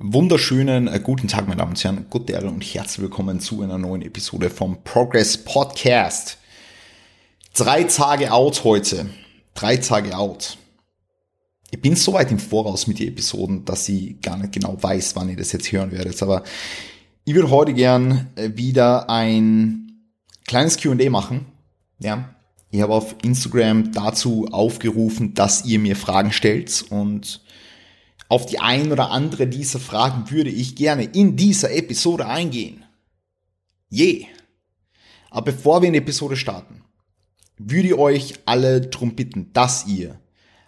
Wunderschönen äh, guten Tag, meine Damen und Herren, gute Ehre und herzlich willkommen zu einer neuen Episode vom Progress Podcast. Drei Tage out heute. Drei Tage out. Ich bin so weit im Voraus mit den Episoden, dass ich gar nicht genau weiß, wann ihr das jetzt hören werdet. Aber ich würde heute gern äh, wieder ein kleines Q&A machen. Ja. Ich habe auf Instagram dazu aufgerufen, dass ihr mir Fragen stellt und auf die ein oder andere dieser Fragen würde ich gerne in dieser Episode eingehen. Je. Aber bevor wir in die Episode starten, würde ich euch alle darum bitten, dass ihr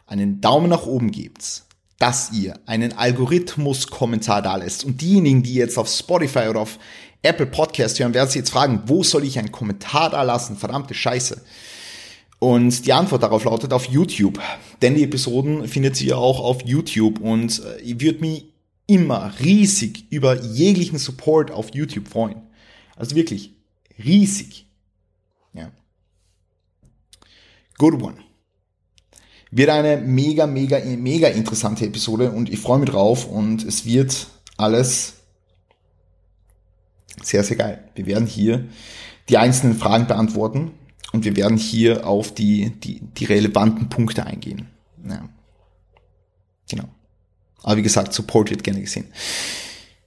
einen Daumen nach oben gebt, dass ihr einen Algorithmus-Kommentar da lässt. Und diejenigen, die jetzt auf Spotify oder auf Apple Podcast hören, werden sich jetzt fragen, wo soll ich einen Kommentar da lassen? Verdammte Scheiße. Und die Antwort darauf lautet auf YouTube. Denn die Episoden findet ihr auch auf YouTube und äh, ich würde mich immer riesig über jeglichen Support auf YouTube freuen. Also wirklich riesig. Ja. Good one. Wird eine mega, mega, mega interessante Episode und ich freue mich drauf und es wird alles sehr, sehr geil. Wir werden hier die einzelnen Fragen beantworten und wir werden hier auf die, die, die relevanten Punkte eingehen. Ja. Genau. Aber wie gesagt, Support wird gerne gesehen.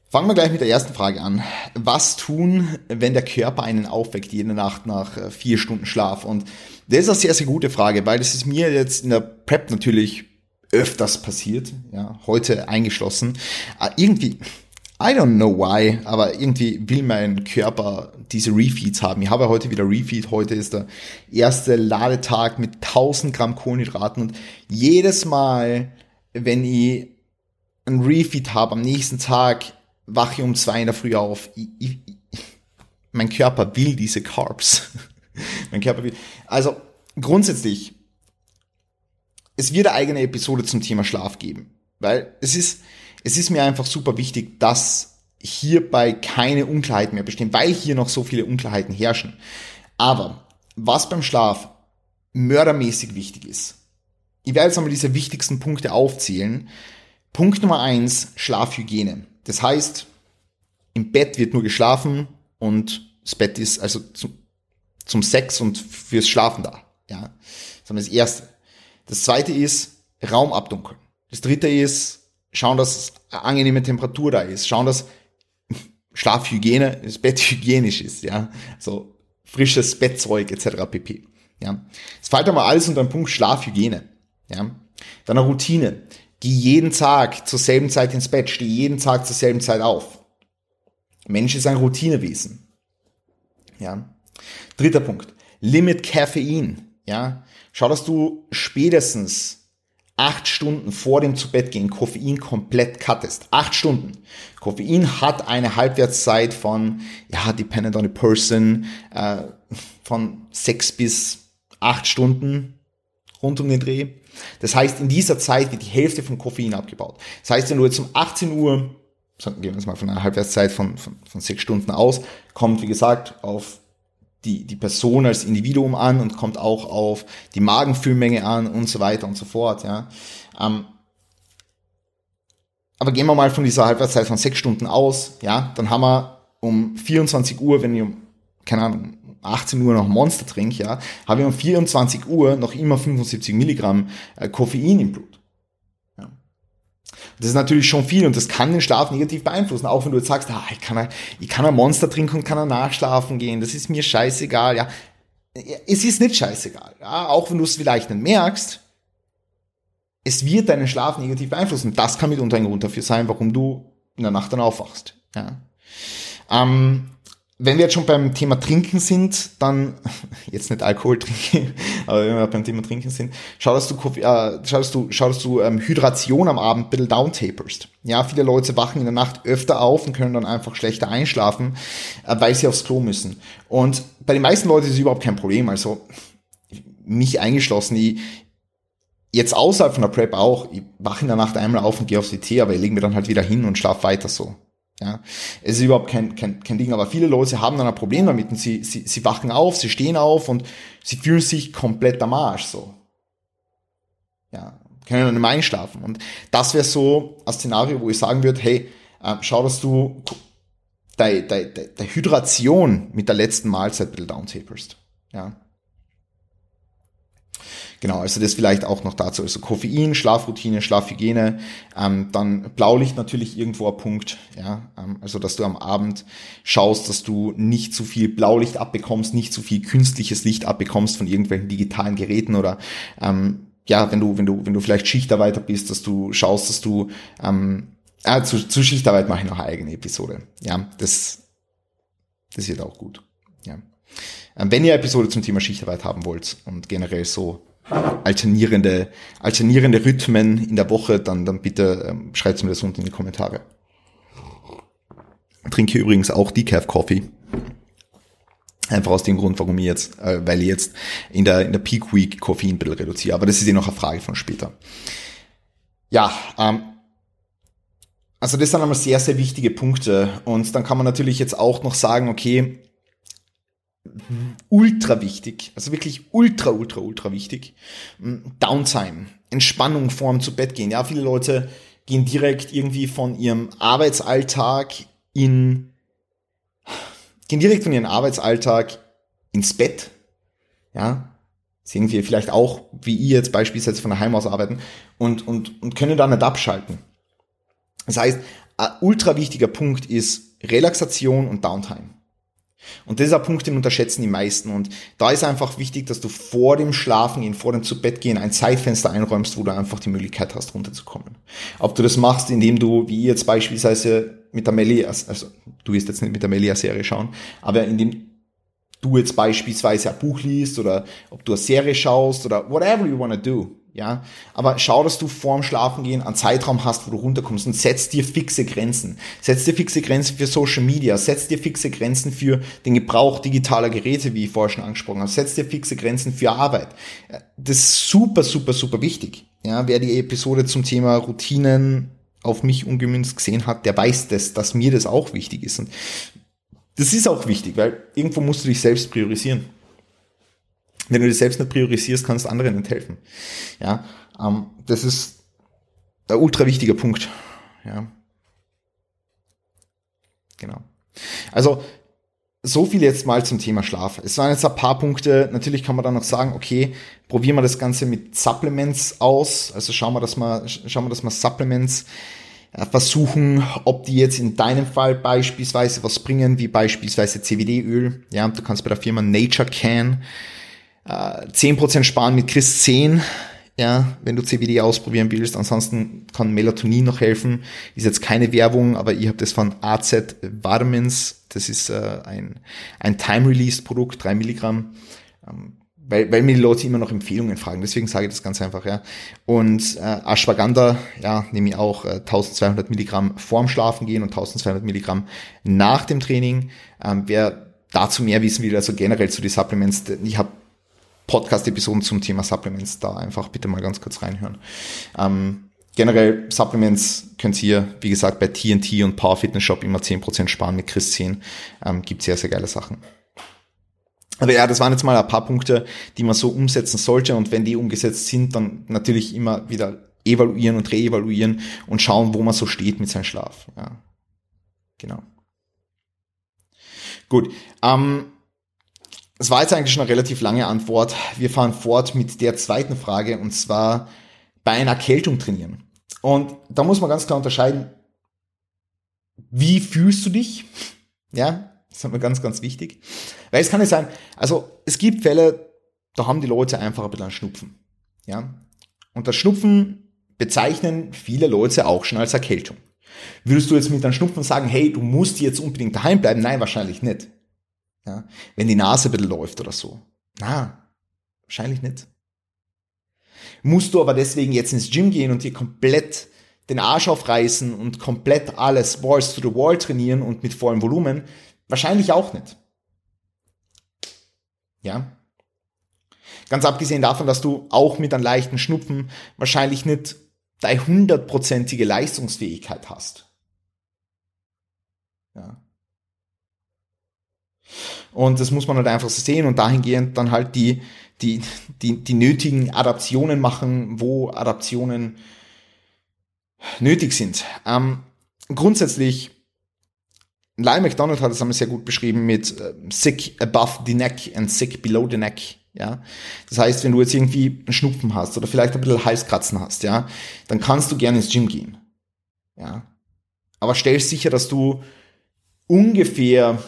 Fangen wir gleich mit der ersten Frage an. Was tun, wenn der Körper einen aufweckt jede Nacht nach äh, vier Stunden Schlaf? Und das ist eine sehr, sehr gute Frage, weil das ist mir jetzt in der Prep natürlich öfters passiert, ja, heute eingeschlossen. Äh, irgendwie, I don't know why, aber irgendwie will mein Körper diese Refeeds haben. Ich habe heute wieder Refeed. Heute ist der erste Ladetag mit 1000 Gramm Kohlenhydraten und jedes Mal, wenn ich ein Refeed habe am nächsten Tag, wache ich um zwei in der Früh auf. Ich, ich, mein Körper will diese Carbs. mein Körper will. Also grundsätzlich, es wird eine eigene Episode zum Thema Schlaf geben, weil es ist es ist mir einfach super wichtig, dass hierbei keine Unklarheiten mehr bestehen, weil hier noch so viele Unklarheiten herrschen. Aber was beim Schlaf mördermäßig wichtig ist, ich werde jetzt einmal diese wichtigsten Punkte aufzählen. Punkt Nummer eins, Schlafhygiene. Das heißt, im Bett wird nur geschlafen und das Bett ist also zum, zum Sex und fürs Schlafen da. Ja, das ist das Erste. Das Zweite ist Raum abdunkeln. Das Dritte ist schauen, dass angenehme Temperatur da ist, schauen, dass Schlafhygiene, das Bett hygienisch ist, ja, so frisches Bettzeug etc. pp. Ja, es fällt aber alles unter den Punkt Schlafhygiene. Ja, dann eine Routine. Geh jeden Tag zur selben Zeit ins Bett, steh jeden Tag zur selben Zeit auf. Mensch ist ein Routinewesen. Ja. Dritter Punkt. Limit Caffein. Ja. Schau, dass du spätestens acht Stunden vor dem zu Bett gehen Koffein komplett cuttest. Acht Stunden. Koffein hat eine Halbwertszeit von, ja, dependent on the person, äh, von sechs bis acht Stunden rund um den Dreh. Das heißt, in dieser Zeit wird die Hälfte vom Koffein abgebaut. Das heißt, wenn du jetzt um 18 Uhr, gehen wir jetzt mal von einer Halbwertszeit von, von, von sechs Stunden aus, kommt, wie gesagt, auf die, die Person als Individuum an und kommt auch auf die Magenfüllmenge an und so weiter und so fort. Ja. Ähm, aber gehen wir mal von dieser Halbwertszeit von sechs Stunden aus, ja, dann haben wir um 24 Uhr, wenn ich um, keine Ahnung, 18 Uhr noch Monster trinke, ja, habe ich um 24 Uhr noch immer 75 Milligramm äh, Koffein im Blut. Das ist natürlich schon viel und das kann den Schlaf negativ beeinflussen. Auch wenn du jetzt sagst, ah, ich, kann, ich kann ein Monster trinken und kann ein nachschlafen gehen, das ist mir scheißegal. Ja, es ist nicht scheißegal. Ja, auch wenn du es vielleicht nicht merkst, es wird deinen Schlaf negativ beeinflussen. Das kann mitunter ein Grund dafür sein, warum du in der Nacht dann aufwachst. Ja. Ähm, wenn wir jetzt schon beim Thema Trinken sind, dann, jetzt nicht Alkohol trinken, aber wenn wir beim Thema Trinken sind, schau, dass du, äh, schau, dass du, schau, dass du ähm, Hydration am Abend ein bisschen downtaperst. Ja, viele Leute wachen in der Nacht öfter auf und können dann einfach schlechter einschlafen, äh, weil sie aufs Klo müssen. Und bei den meisten Leuten ist es überhaupt kein Problem. Also, mich eingeschlossen, ich, jetzt außerhalb von der Prep auch, ich wache in der Nacht einmal auf und gehe aufs WC, aber ich lege mir dann halt wieder hin und schlafe weiter so. Ja, es ist überhaupt kein, kein, kein Ding, aber viele Leute haben dann ein Problem damit und sie, sie, sie wachen auf, sie stehen auf und sie fühlen sich komplett am Arsch, so. Ja, können dann nicht einschlafen. Und das wäre so ein Szenario, wo ich sagen würde, hey, äh, schau, dass du deine, deine, deine Hydration mit der letzten Mahlzeit ein bisschen downtaperst. Ja. Genau, also das vielleicht auch noch dazu. Also Koffein, Schlafroutine, Schlafhygiene, ähm, dann Blaulicht natürlich irgendwo ein Punkt, ja, ähm, also dass du am Abend schaust, dass du nicht zu viel Blaulicht abbekommst, nicht zu viel künstliches Licht abbekommst von irgendwelchen digitalen Geräten oder ähm, ja, wenn du, wenn du, wenn du vielleicht Schichtarbeiter bist, dass du schaust, dass du ähm, äh, zu, zu Schichtarbeit mache ich noch eine eigene Episode. Ja, das, das wird auch gut. Ja. Ähm, wenn ihr Episode zum Thema Schichtarbeit haben wollt und generell so alternierende, alternierende Rhythmen in der Woche, dann, dann bitte ähm, schreibt mir das unten in die Kommentare. Trinke übrigens auch Decaf Coffee. Einfach aus dem Grund, warum ich jetzt, äh, weil ich jetzt in der, in der Peak Week Koffein ein bisschen reduziere. Aber das ist eh noch eine Frage von später. Ja, ähm, also das sind einmal sehr, sehr wichtige Punkte. Und dann kann man natürlich jetzt auch noch sagen, okay, ultra wichtig, also wirklich ultra, ultra, ultra wichtig. Downtime, Entspannung vorm zu Bett gehen. Ja, viele Leute gehen direkt irgendwie von ihrem Arbeitsalltag in, gehen direkt von ihrem Arbeitsalltag ins Bett. Ja, sehen wir vielleicht auch, wie ihr jetzt beispielsweise von daheim aus arbeiten und, und, und können dann nicht abschalten. Das heißt, ein ultra wichtiger Punkt ist Relaxation und Downtime. Und das ist ein Punkt, den unterschätzen die meisten. Und da ist einfach wichtig, dass du vor dem Schlafengehen, vor dem Zubettgehen ein Zeitfenster einräumst, wo du einfach die Möglichkeit hast, runterzukommen. Ob du das machst, indem du, wie jetzt beispielsweise mit der Melli, also du wirst jetzt nicht mit der Melli-Serie schauen, aber indem du jetzt beispielsweise ein Buch liest oder ob du eine Serie schaust oder whatever you wanna do. Ja, aber schau, dass du vorm Schlafengehen einen Zeitraum hast, wo du runterkommst und setz dir fixe Grenzen. Setz dir fixe Grenzen für Social Media, setz dir fixe Grenzen für den Gebrauch digitaler Geräte, wie ich vorher schon angesprochen habe, setz dir fixe Grenzen für Arbeit. Das ist super, super, super wichtig. Ja, wer die Episode zum Thema Routinen auf mich ungemünzt gesehen hat, der weiß das, dass mir das auch wichtig ist. Und das ist auch wichtig, weil irgendwo musst du dich selbst priorisieren. Wenn du dich selbst nicht priorisierst, kannst du anderen nicht helfen. Ja, ähm, das ist der ultra wichtige Punkt. Ja, genau. Also so viel jetzt mal zum Thema Schlaf. Es waren jetzt ein paar Punkte. Natürlich kann man dann noch sagen, okay, probieren wir das Ganze mit Supplements aus. Also schauen wir, dass wir, schauen wir, dass wir Supplements äh, versuchen, ob die jetzt in deinem Fall beispielsweise was bringen, wie beispielsweise CBD-Öl. Ja, du kannst bei der Firma Nature Can äh, 10% sparen mit Chris 10, ja, wenn du CBD ausprobieren willst. Ansonsten kann Melatonin noch helfen. Ist jetzt keine Werbung, aber ich habe das von AZ Vitamins. Das ist äh, ein, ein Time-Release-Produkt, 3 Milligramm. Ähm, weil, weil mir die Leute immer noch Empfehlungen fragen. Deswegen sage ich das ganz einfach, ja. Und äh, Ashwagandha, ja, nehme ich auch äh, 1200 Milligramm vorm Schlafen gehen und 1200 Milligramm nach dem Training. Ähm, wer dazu mehr wissen will, also generell zu den Supplements, ich habe Podcast-Episoden zum Thema Supplements, da einfach bitte mal ganz kurz reinhören. Ähm, generell Supplements könnt ihr, wie gesagt, bei TNT und Power Fitness Shop immer 10% sparen mit Chris 10. Ähm, gibt sehr, sehr geile Sachen. Aber ja, das waren jetzt mal ein paar Punkte, die man so umsetzen sollte. Und wenn die umgesetzt sind, dann natürlich immer wieder evaluieren und reevaluieren und schauen, wo man so steht mit seinem Schlaf. Ja, genau. Gut. Ähm, das war jetzt eigentlich schon eine relativ lange Antwort. Wir fahren fort mit der zweiten Frage und zwar bei einer Erkältung trainieren. Und da muss man ganz klar unterscheiden, wie fühlst du dich? Ja, das ist mir ganz, ganz wichtig. Weil es kann nicht sein, also es gibt Fälle, da haben die Leute einfach ein bisschen Schnupfen. Ja, und das Schnupfen bezeichnen viele Leute auch schon als Erkältung. Würdest du jetzt mit einem Schnupfen sagen, hey, du musst jetzt unbedingt daheim bleiben? Nein, wahrscheinlich nicht. Ja? Wenn die Nase ein bisschen läuft oder so. Na, wahrscheinlich nicht. Musst du aber deswegen jetzt ins Gym gehen und dir komplett den Arsch aufreißen und komplett alles Balls to the Wall trainieren und mit vollem Volumen? Wahrscheinlich auch nicht. Ja. Ganz abgesehen davon, dass du auch mit einem leichten Schnupfen wahrscheinlich nicht deine hundertprozentige Leistungsfähigkeit hast. Ja. Und das muss man halt einfach so sehen und dahingehend dann halt die, die, die, die nötigen Adaptionen machen, wo Adaptionen nötig sind. Ähm, grundsätzlich, Lyle McDonald hat es einmal sehr gut beschrieben mit äh, sick above the neck and sick below the neck. Ja, das heißt, wenn du jetzt irgendwie einen Schnupfen hast oder vielleicht ein bisschen Halskratzen hast, ja, dann kannst du gerne ins Gym gehen. Ja, aber stell sicher, dass du ungefähr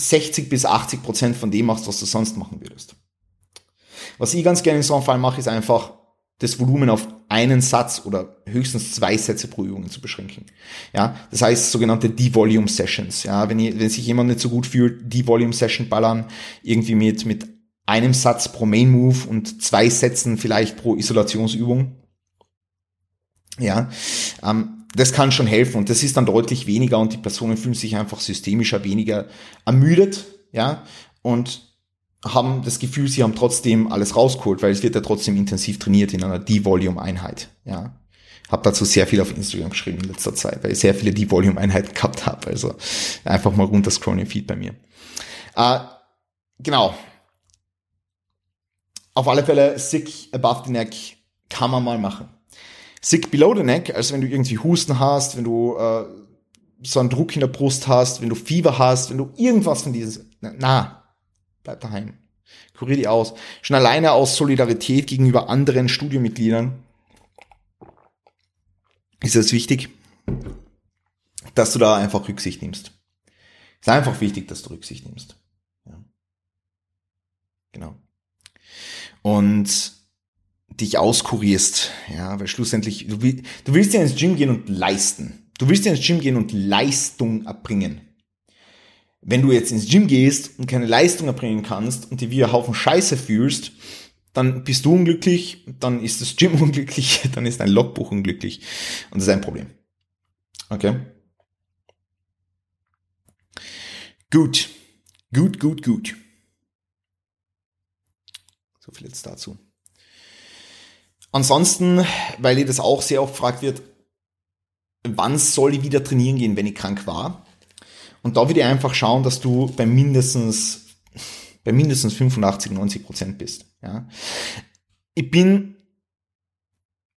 60 bis 80 Prozent von dem machst, was du sonst machen würdest. Was ich ganz gerne in so einem Fall mache, ist einfach das Volumen auf einen Satz oder höchstens zwei Sätze pro Übung zu beschränken. Ja, das heißt sogenannte De-Volume Sessions. Ja, wenn, ich, wenn sich jemand nicht so gut fühlt, De-Volume Session ballern, irgendwie mit, mit einem Satz pro Main Move und zwei Sätzen vielleicht pro Isolationsübung. Ja, ähm, das kann schon helfen und das ist dann deutlich weniger und die Personen fühlen sich einfach systemischer weniger ermüdet, ja, und haben das Gefühl, sie haben trotzdem alles rausgeholt, weil es wird ja trotzdem intensiv trainiert in einer D-Volume-Einheit, ja. Hab dazu sehr viel auf Instagram geschrieben in letzter Zeit, weil ich sehr viele D-Volume-Einheiten gehabt habe, also einfach mal runterscrollen im Feed bei mir. Äh, genau. Auf alle Fälle, sick above the neck kann man mal machen. Sick below the neck, also wenn du irgendwie Husten hast, wenn du äh, so einen Druck in der Brust hast, wenn du Fieber hast, wenn du irgendwas von diesen, na, bleib daheim. Kurier die aus. Schon alleine aus Solidarität gegenüber anderen Studiomitgliedern ist es wichtig, dass du da einfach Rücksicht nimmst. Ist einfach wichtig, dass du Rücksicht nimmst. Ja. Genau. Und dich auskurierst, ja, weil schlussendlich, du, du willst ja ins Gym gehen und leisten. Du willst ja ins Gym gehen und Leistung erbringen. Wenn du jetzt ins Gym gehst und keine Leistung erbringen kannst und dich wie ein Haufen Scheiße fühlst, dann bist du unglücklich, dann ist das Gym unglücklich, dann ist dein Logbuch unglücklich. Und das ist ein Problem. Okay? Gut. Gut, gut, gut. So viel jetzt dazu. Ansonsten, weil ihr das auch sehr oft gefragt wird, wann soll ich wieder trainieren gehen, wenn ich krank war? Und da würde ich einfach schauen, dass du bei mindestens, bei mindestens 85, 90 Prozent bist. Ja. Ich bin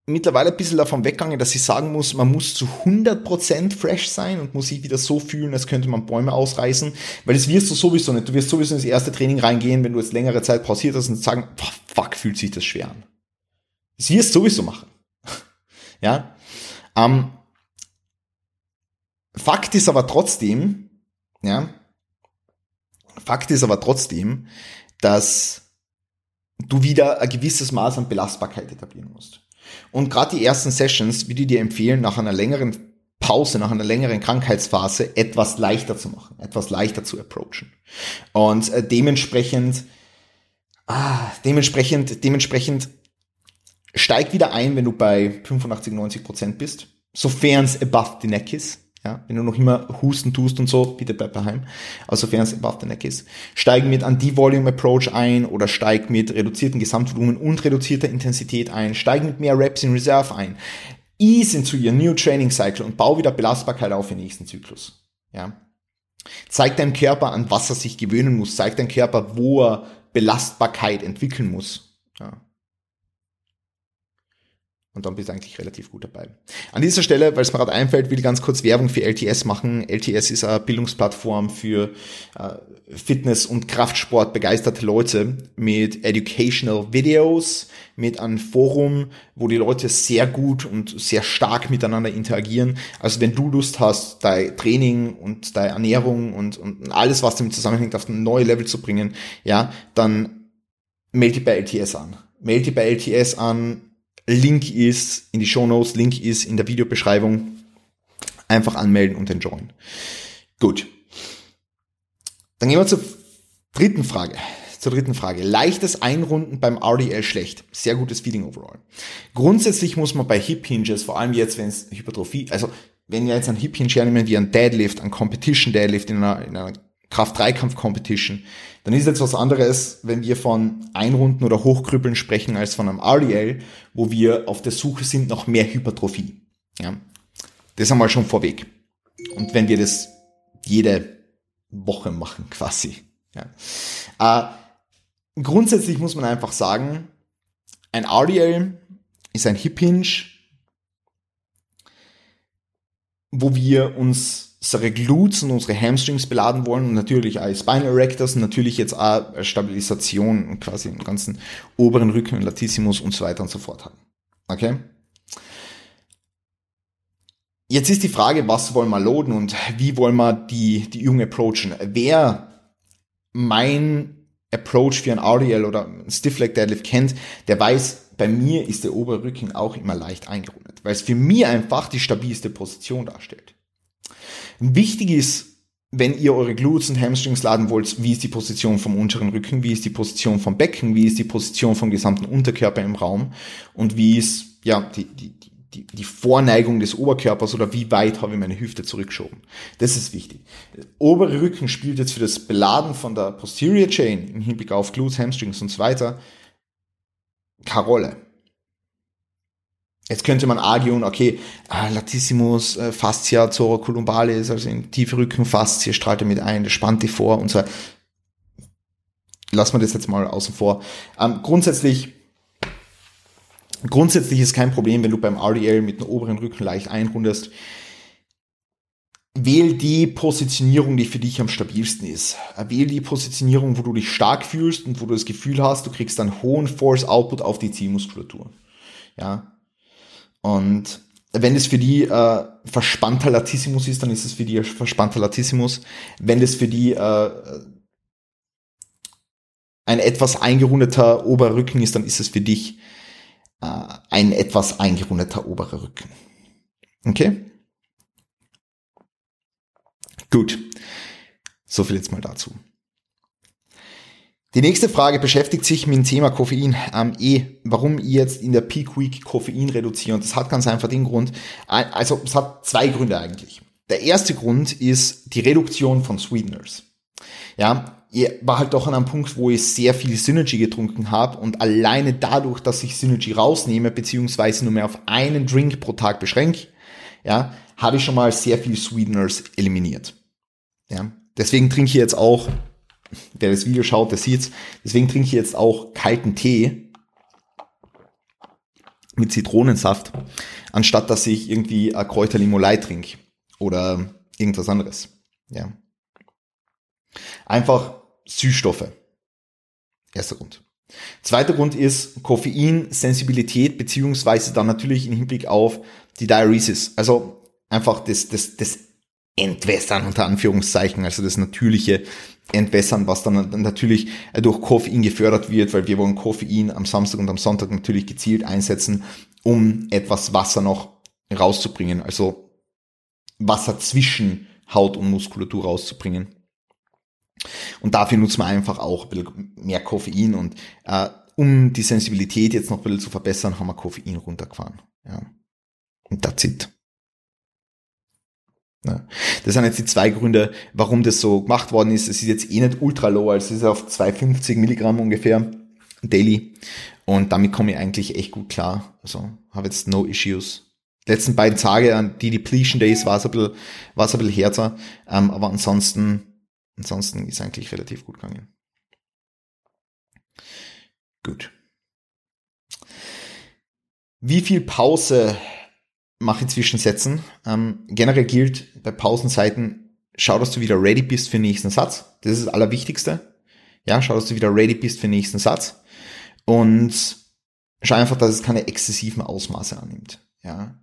mittlerweile ein bisschen davon weggegangen, dass ich sagen muss, man muss zu 100% fresh sein und muss sich wieder so fühlen, als könnte man Bäume ausreißen, weil das wirst du sowieso nicht. Du wirst sowieso ins erste Training reingehen, wenn du jetzt längere Zeit pausiert hast und sagen, fuck, fühlt sich das schwer an. Wirst du sowieso machen. ja. Ähm, Fakt ist aber trotzdem, ja, Fakt ist aber trotzdem, dass du wieder ein gewisses Maß an Belastbarkeit etablieren musst. Und gerade die ersten Sessions würde ich dir empfehlen, nach einer längeren Pause, nach einer längeren Krankheitsphase etwas leichter zu machen, etwas leichter zu approachen. Und äh, dementsprechend, ah, dementsprechend, dementsprechend steig wieder ein, wenn du bei 85, 90 Prozent bist, sofern es above the neck ist. Ja, wenn du noch immer husten tust und so, bitte bleib daheim. Also sofern es above the neck ist. Steig mit Anti-Volume Approach ein oder steig mit reduzierten Gesamtvolumen und reduzierter Intensität ein. Steig mit mehr Reps in Reserve ein. Ease into your new training cycle und bau wieder Belastbarkeit auf im nächsten Zyklus. Ja. Zeig deinem Körper, an was er sich gewöhnen muss. Zeig deinem Körper, wo er Belastbarkeit entwickeln muss. Ja. Und dann bist du eigentlich relativ gut dabei. An dieser Stelle, weil es mir gerade einfällt, will ich ganz kurz Werbung für LTS machen. LTS ist eine Bildungsplattform für äh, Fitness- und Kraftsport begeisterte Leute mit Educational Videos, mit einem Forum, wo die Leute sehr gut und sehr stark miteinander interagieren. Also wenn du Lust hast, dein Training und deine Ernährung und, und alles, was damit zusammenhängt, auf ein neues Level zu bringen, ja, dann melde dich bei LTS an. Melde dich bei LTS an, Link ist in die Show Notes, Link ist in der Videobeschreibung. Einfach anmelden und enjoyen. Gut. Dann gehen wir zur dritten Frage. Zur dritten Frage. Leichtes Einrunden beim RDL schlecht. Sehr gutes Feeling overall. Grundsätzlich muss man bei Hip Hinges, vor allem jetzt, wenn es Hypertrophie, also wenn wir jetzt ein Hip Hinge hernehmen wie ein Deadlift, ein Competition Deadlift in einer, in einer Kraft-Dreikampf-Competition, dann ist jetzt was anderes, wenn wir von Einrunden oder Hochkrüppeln sprechen, als von einem RDL, wo wir auf der Suche sind nach mehr Hypertrophie. Ja. Das einmal schon vorweg. Und wenn wir das jede Woche machen, quasi. Ja. Äh, grundsätzlich muss man einfach sagen, ein RDL ist ein Hip Hinge, wo wir unsere Glutes und unsere Hamstrings beladen wollen und natürlich als Spinal Erectors natürlich jetzt auch Stabilisation quasi im ganzen oberen Rücken, Latissimus und so weiter und so fort haben. Okay? Jetzt ist die Frage, was wollen wir loaden und wie wollen wir die, die Übung approachen? Wer mein Approach für ein RDL oder ein Stiff Leg Deadlift kennt, der weiß, bei mir ist der obere Rücken auch immer leicht eingerundet, weil es für mich einfach die stabilste Position darstellt. Wichtig ist, wenn ihr eure Glutes und Hamstrings laden wollt, wie ist die Position vom unteren Rücken, wie ist die Position vom Becken, wie ist die Position vom gesamten Unterkörper im Raum und wie ist ja die, die, die, die Vorneigung des Oberkörpers oder wie weit habe ich meine Hüfte zurückgeschoben. Das ist wichtig. Der obere Rücken spielt jetzt für das Beladen von der Posterior Chain im Hinblick auf Glutes, Hamstrings und so weiter keine Rolle. Jetzt könnte man arguen, okay, ah, Latissimus, äh, Fascia, Zora columbalis, also in tiefe Rückenfaszie strahlt er mit ein, das spannt die vor und so. Lassen wir das jetzt mal außen vor. Ähm, grundsätzlich Grundsätzlich ist kein Problem, wenn du beim RDL mit dem oberen Rücken leicht einrundest. Wähl die Positionierung, die für dich am stabilsten ist. Wähl die Positionierung, wo du dich stark fühlst und wo du das Gefühl hast, du kriegst einen hohen Force Output auf die Zielmuskulatur. Ja. Und wenn es für die äh, verspannter Latissimus ist, dann ist es für die verspannter Latissimus. Wenn es für die äh, ein etwas eingerundeter Oberrücken ist, dann ist es für dich äh, ein etwas eingerundeter oberer Rücken. Okay? Gut. So viel jetzt mal dazu. Die nächste Frage beschäftigt sich mit dem Thema Koffein. Ähm, eh, warum ihr jetzt in der Peak Week Koffein reduziert. Und das hat ganz einfach den Grund, also es hat zwei Gründe eigentlich. Der erste Grund ist die Reduktion von Sweeteners. Ja, war halt doch an einem Punkt, wo ich sehr viel Synergy getrunken habe und alleine dadurch, dass ich Synergy rausnehme, beziehungsweise nur mehr auf einen Drink pro Tag beschränke, ja, habe ich schon mal sehr viel Sweeteners eliminiert. Ja, deswegen trinke ich jetzt auch, wer das Video schaut, der sieht's, deswegen trinke ich jetzt auch kalten Tee mit Zitronensaft, anstatt dass ich irgendwie ein Kräuterlimolei trinke oder irgendwas anderes. Ja. Einfach Süßstoffe. Erster Grund. Zweiter Grund ist Koffeinsensibilität beziehungsweise dann natürlich im Hinblick auf die Diuresis. Also einfach das, das, das Entwässern unter Anführungszeichen, also das natürliche Entwässern, was dann natürlich durch Koffein gefördert wird, weil wir wollen Koffein am Samstag und am Sonntag natürlich gezielt einsetzen, um etwas Wasser noch rauszubringen, also Wasser zwischen Haut und Muskulatur rauszubringen. Und dafür nutzt man einfach auch ein bisschen mehr Koffein und äh, um die Sensibilität jetzt noch ein bisschen zu verbessern, haben wir Koffein runtergefahren. Ja. Und that's it. Ja. Das sind jetzt die zwei Gründe, warum das so gemacht worden ist. Es ist jetzt eh nicht ultra low, also es ist auf 250 Milligramm ungefähr daily. Und damit komme ich eigentlich echt gut klar. Also habe jetzt no issues. Die letzten beiden Tage an die Depletion Days war es ein bisschen, war es ein bisschen härter. Ähm, aber ansonsten Ansonsten ist eigentlich relativ gut gegangen. Gut. Wie viel Pause mache ich zwischen Sätzen? Ähm, generell gilt bei Pausenzeiten, schau, dass du wieder ready bist für den nächsten Satz. Das ist das Allerwichtigste. Ja, schau, dass du wieder ready bist für den nächsten Satz. Und schau einfach, dass es keine exzessiven Ausmaße annimmt. Ja.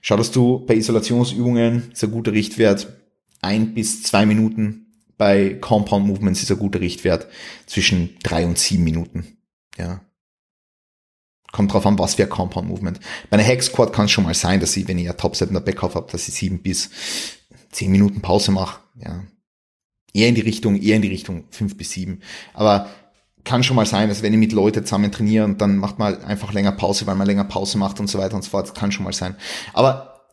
Schau, dass du bei Isolationsübungen, ist ein guter Richtwert, ein bis zwei Minuten bei Compound Movements ist ein guter Richtwert zwischen drei und sieben Minuten. Ja. Kommt drauf an, was für ein Compound Movement. Bei einer Hex Squat kann es schon mal sein, dass ich, wenn ich ein Topset in der Backoff habe, dass ich sieben bis zehn Minuten Pause mache. Ja. Eher in die Richtung, eher in die Richtung fünf bis sieben. Aber kann schon mal sein, dass wenn ich mit Leuten zusammen trainiere und dann macht man einfach länger Pause, weil man länger Pause macht und so weiter und so fort, kann schon mal sein. Aber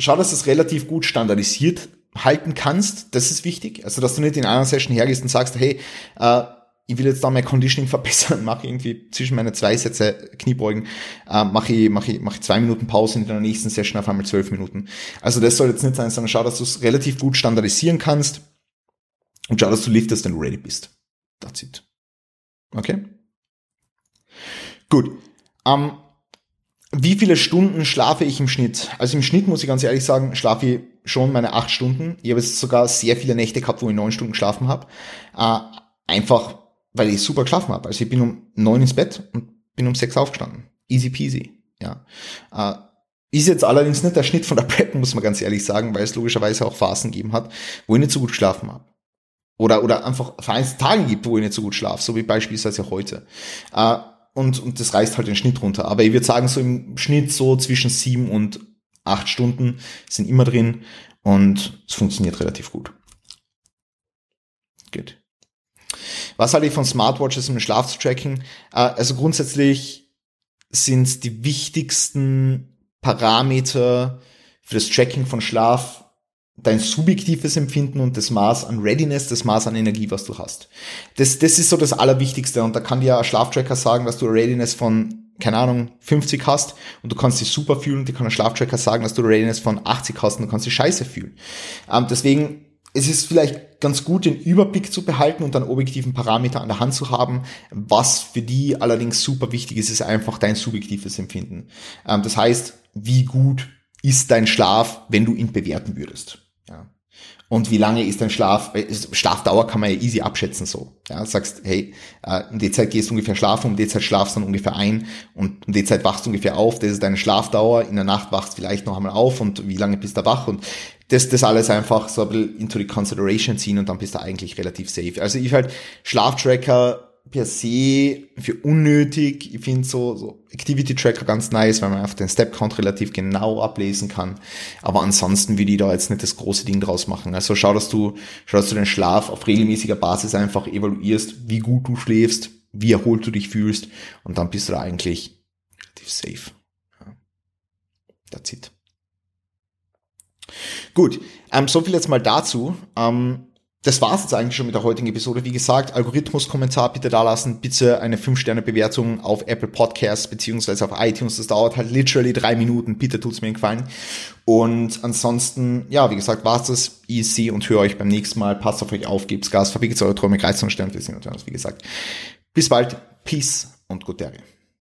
schau, dass es relativ gut standardisiert halten kannst, das ist wichtig. Also, dass du nicht in einer Session hergehst und sagst, hey, äh, ich will jetzt da mein Conditioning verbessern, mache irgendwie zwischen meine zwei Sätze Kniebeugen, äh, mache ich, mach ich, mach ich zwei Minuten Pause und in der nächsten Session auf einmal zwölf Minuten. Also das soll jetzt nicht sein, sondern schau, dass du es relativ gut standardisieren kannst und schau, dass du liftest, wenn du ready bist. That's it. Okay? Gut. Ähm, wie viele Stunden schlafe ich im Schnitt? Also im Schnitt muss ich ganz ehrlich sagen, schlafe ich schon meine acht Stunden. Ich habe jetzt sogar sehr viele Nächte gehabt, wo ich neun Stunden geschlafen habe. Äh, einfach, weil ich super geschlafen habe. Also ich bin um neun ins Bett und bin um sechs aufgestanden. Easy peasy. Ja. Äh, ist jetzt allerdings nicht der Schnitt von der Prep, muss man ganz ehrlich sagen, weil es logischerweise auch Phasen gegeben hat, wo ich nicht so gut geschlafen habe. Oder, oder einfach vereinzelte Tage gibt, wo ich nicht so gut schlafe, so wie beispielsweise heute. Äh, und, und das reißt halt den Schnitt runter. Aber ich würde sagen, so im Schnitt so zwischen sieben und acht Stunden sind immer drin und es funktioniert relativ gut. Gut. Was halte ich von Smartwatches, den Schlaf zu tracken? Äh, also grundsätzlich sind die wichtigsten Parameter für das Tracking von Schlaf dein subjektives Empfinden und das Maß an Readiness, das Maß an Energie, was du hast. Das, das ist so das Allerwichtigste und da kann dir ein Schlaftracker sagen, dass du eine Readiness von, keine Ahnung, 50 hast und du kannst dich super fühlen und dir kann ein Schlaftracker sagen, dass du eine Readiness von 80 hast und du kannst dich scheiße fühlen. Ähm, deswegen es ist vielleicht ganz gut, den Überblick zu behalten und dann objektiven Parameter an der Hand zu haben. Was für die allerdings super wichtig ist, ist einfach dein subjektives Empfinden. Ähm, das heißt, wie gut ist dein Schlaf, wenn du ihn bewerten würdest? Ja. Und wie lange ist dein Schlaf? Äh, Schlafdauer kann man ja easy abschätzen so. Ja, sagst, hey, äh, um die Zeit gehst du ungefähr schlafen, um die Zeit schlafst du dann ungefähr ein und um die Zeit wachst du ungefähr auf. Das ist deine Schlafdauer. In der Nacht wachst du vielleicht noch einmal auf und wie lange bist du wach? Und das, das alles einfach so ein bisschen into the consideration ziehen und dann bist du eigentlich relativ safe. Also ich halt Schlaftracker per se für unnötig. Ich finde so, so Activity Tracker ganz nice, weil man einfach den Step Count relativ genau ablesen kann. Aber ansonsten würde ich da jetzt nicht das große Ding draus machen. Also schau, dass du, schau, dass du den Schlaf auf regelmäßiger Basis einfach evaluierst, wie gut du schläfst, wie erholt du dich fühlst und dann bist du da eigentlich relativ safe. That's it. Gut, ähm, so viel jetzt mal dazu. Ähm, das war's jetzt eigentlich schon mit der heutigen Episode. Wie gesagt, Algorithmus-Kommentar bitte da lassen, bitte eine 5-Sterne-Bewertung auf Apple Podcasts beziehungsweise auf iTunes. Das dauert halt literally drei Minuten. Bitte tut's mir einen Gefallen. Und ansonsten, ja, wie gesagt, war's das. Ich sehe und höre euch beim nächsten Mal. Passt auf euch auf, gebt's Gas, verbiegt eure Träume, Kreis und Stern. Wir sehen uns, wie gesagt. Bis bald. Peace und gute Ehre.